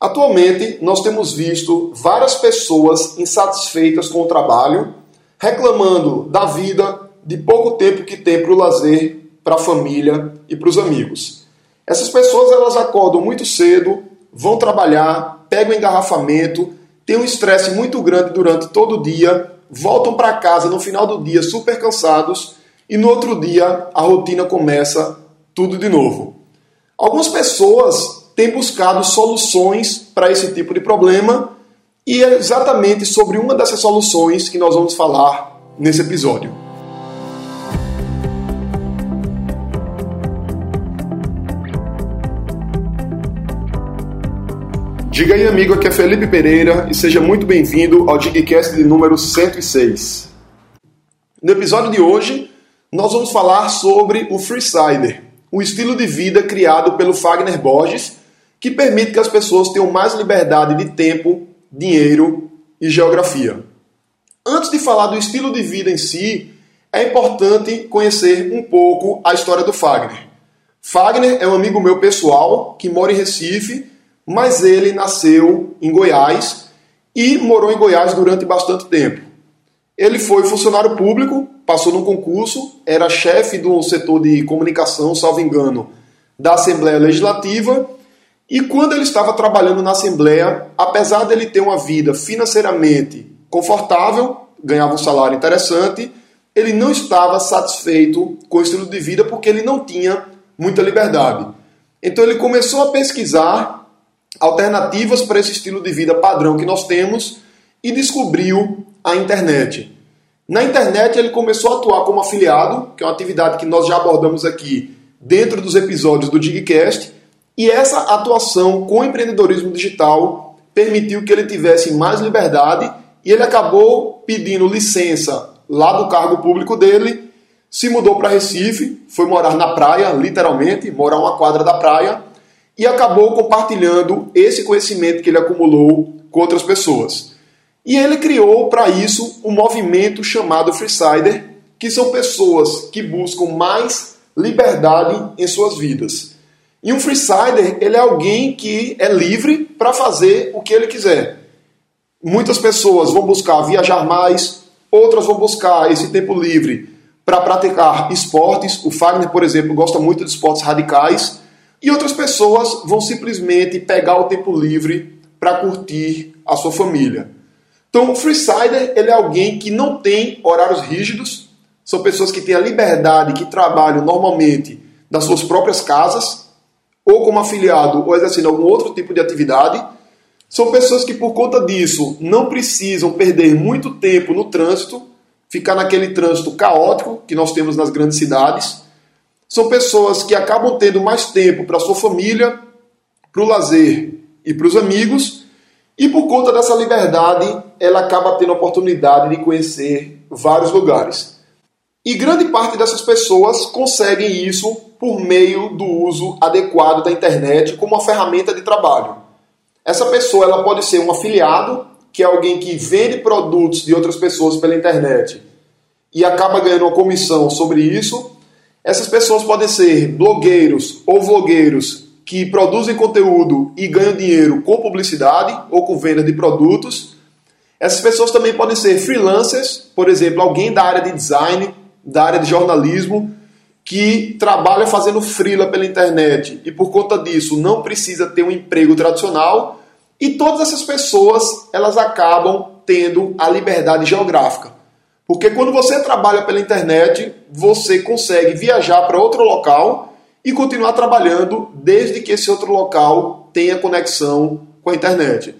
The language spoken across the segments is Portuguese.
Atualmente, nós temos visto várias pessoas insatisfeitas com o trabalho, reclamando da vida, de pouco tempo que tem para o lazer, para a família e para os amigos. Essas pessoas elas acordam muito cedo, vão trabalhar, pegam engarrafamento, têm um estresse muito grande durante todo o dia, voltam para casa no final do dia super cansados e no outro dia a rotina começa tudo de novo. Algumas pessoas tem buscado soluções para esse tipo de problema e é exatamente sobre uma dessas soluções que nós vamos falar nesse episódio. Diga aí, amigo, aqui é Felipe Pereira e seja muito bem-vindo ao Digcast de número 106. No episódio de hoje, nós vamos falar sobre o Freesider, o estilo de vida criado pelo Fagner Borges que permite que as pessoas tenham mais liberdade de tempo, dinheiro e geografia. Antes de falar do estilo de vida em si, é importante conhecer um pouco a história do Fagner. Fagner é um amigo meu pessoal que mora em Recife, mas ele nasceu em Goiás e morou em Goiás durante bastante tempo. Ele foi funcionário público, passou num concurso, era chefe do setor de comunicação, salvo engano, da Assembleia Legislativa e quando ele estava trabalhando na Assembleia, apesar dele ter uma vida financeiramente confortável, ganhava um salário interessante, ele não estava satisfeito com o estilo de vida porque ele não tinha muita liberdade. Então ele começou a pesquisar alternativas para esse estilo de vida padrão que nós temos e descobriu a internet. Na internet ele começou a atuar como afiliado, que é uma atividade que nós já abordamos aqui dentro dos episódios do Digcast, e essa atuação com o empreendedorismo digital permitiu que ele tivesse mais liberdade e ele acabou pedindo licença lá do cargo público dele, se mudou para Recife, foi morar na praia, literalmente, morar uma quadra da praia, e acabou compartilhando esse conhecimento que ele acumulou com outras pessoas. E ele criou para isso um movimento chamado Freesider, que são pessoas que buscam mais liberdade em suas vidas. E um freesider, ele é alguém que é livre para fazer o que ele quiser. Muitas pessoas vão buscar viajar mais, outras vão buscar esse tempo livre para praticar esportes. O Fagner, por exemplo, gosta muito de esportes radicais. E outras pessoas vão simplesmente pegar o tempo livre para curtir a sua família. Então, o freesider ele é alguém que não tem horários rígidos. São pessoas que têm a liberdade, que trabalham normalmente das suas próprias casas, ou como afiliado, ou exercendo algum outro tipo de atividade. São pessoas que, por conta disso, não precisam perder muito tempo no trânsito, ficar naquele trânsito caótico que nós temos nas grandes cidades. São pessoas que acabam tendo mais tempo para sua família, para o lazer e para os amigos, e por conta dessa liberdade, ela acaba tendo a oportunidade de conhecer vários lugares. E grande parte dessas pessoas conseguem isso por meio do uso adequado da internet como uma ferramenta de trabalho. Essa pessoa ela pode ser um afiliado, que é alguém que vende produtos de outras pessoas pela internet e acaba ganhando uma comissão sobre isso. Essas pessoas podem ser blogueiros ou vlogueiros que produzem conteúdo e ganham dinheiro com publicidade ou com venda de produtos. Essas pessoas também podem ser freelancers, por exemplo, alguém da área de design, da área de jornalismo, que trabalha fazendo freela pela internet e por conta disso não precisa ter um emprego tradicional e todas essas pessoas elas acabam tendo a liberdade geográfica. Porque quando você trabalha pela internet, você consegue viajar para outro local e continuar trabalhando desde que esse outro local tenha conexão com a internet.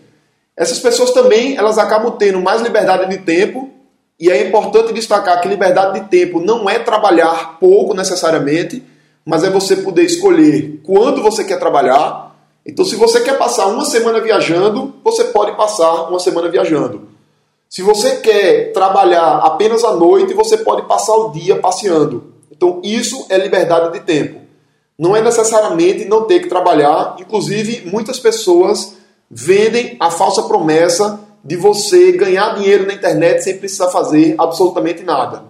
Essas pessoas também elas acabam tendo mais liberdade de tempo e é importante destacar que liberdade de tempo não é trabalhar pouco necessariamente, mas é você poder escolher quando você quer trabalhar. Então, se você quer passar uma semana viajando, você pode passar uma semana viajando. Se você quer trabalhar apenas à noite, você pode passar o dia passeando. Então, isso é liberdade de tempo. Não é necessariamente não ter que trabalhar. Inclusive, muitas pessoas vendem a falsa promessa de você ganhar dinheiro na internet sem precisar fazer absolutamente nada.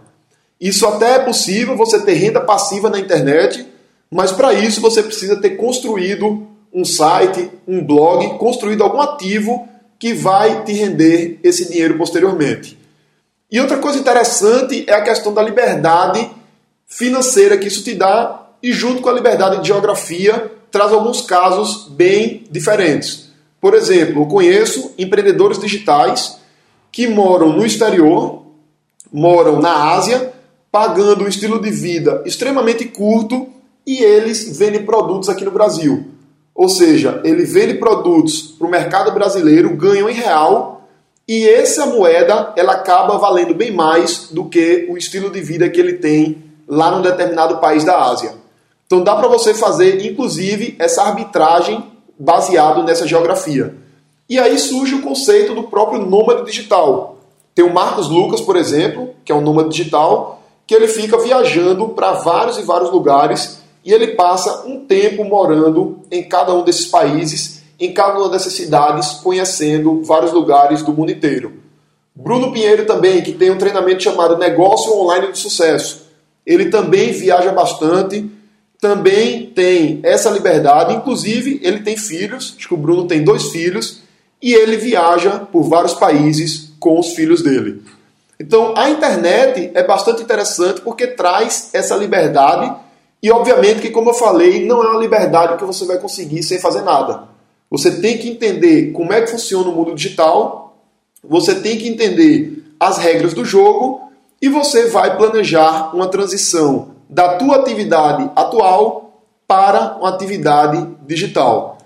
Isso até é possível, você ter renda passiva na internet, mas para isso você precisa ter construído um site, um blog, construído algum ativo que vai te render esse dinheiro posteriormente. E outra coisa interessante é a questão da liberdade financeira que isso te dá e junto com a liberdade de geografia traz alguns casos bem diferentes. Por exemplo, eu conheço empreendedores digitais que moram no exterior, moram na Ásia, pagando um estilo de vida extremamente curto e eles vendem produtos aqui no Brasil. Ou seja, ele vende produtos para o mercado brasileiro, ganham em real e essa moeda ela acaba valendo bem mais do que o estilo de vida que ele tem lá num determinado país da Ásia. Então dá para você fazer, inclusive, essa arbitragem baseado nessa geografia. E aí surge o conceito do próprio nômade digital. Tem o Marcos Lucas, por exemplo, que é um nômade digital, que ele fica viajando para vários e vários lugares e ele passa um tempo morando em cada um desses países, em cada uma dessas cidades, conhecendo vários lugares do mundo inteiro. Bruno Pinheiro também, que tem um treinamento chamado Negócio Online de Sucesso. Ele também viaja bastante, também tem essa liberdade, inclusive ele tem filhos, acho que o Bruno tem dois filhos, e ele viaja por vários países com os filhos dele. Então a internet é bastante interessante porque traz essa liberdade e obviamente que, como eu falei, não é uma liberdade que você vai conseguir sem fazer nada. Você tem que entender como é que funciona o mundo digital, você tem que entender as regras do jogo e você vai planejar uma transição da tua atividade atual para uma atividade digital.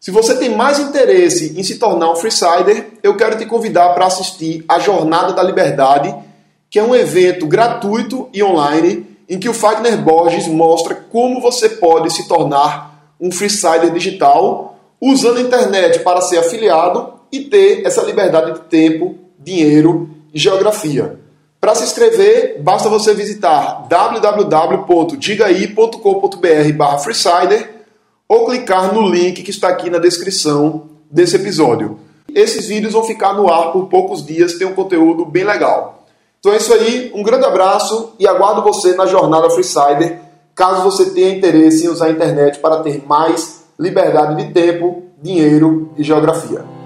Se você tem mais interesse em se tornar um freesider, eu quero te convidar para assistir a Jornada da Liberdade, que é um evento gratuito e online em que o Fagner Borges mostra como você pode se tornar um freesider digital usando a internet para ser afiliado e ter essa liberdade de tempo, dinheiro e geografia. Para se inscrever, basta você visitar www.digai.com.br freesider ou clicar no link que está aqui na descrição desse episódio. Esses vídeos vão ficar no ar por poucos dias, tem um conteúdo bem legal. Então é isso aí, um grande abraço e aguardo você na jornada Freesider, caso você tenha interesse em usar a internet para ter mais liberdade de tempo, dinheiro e geografia.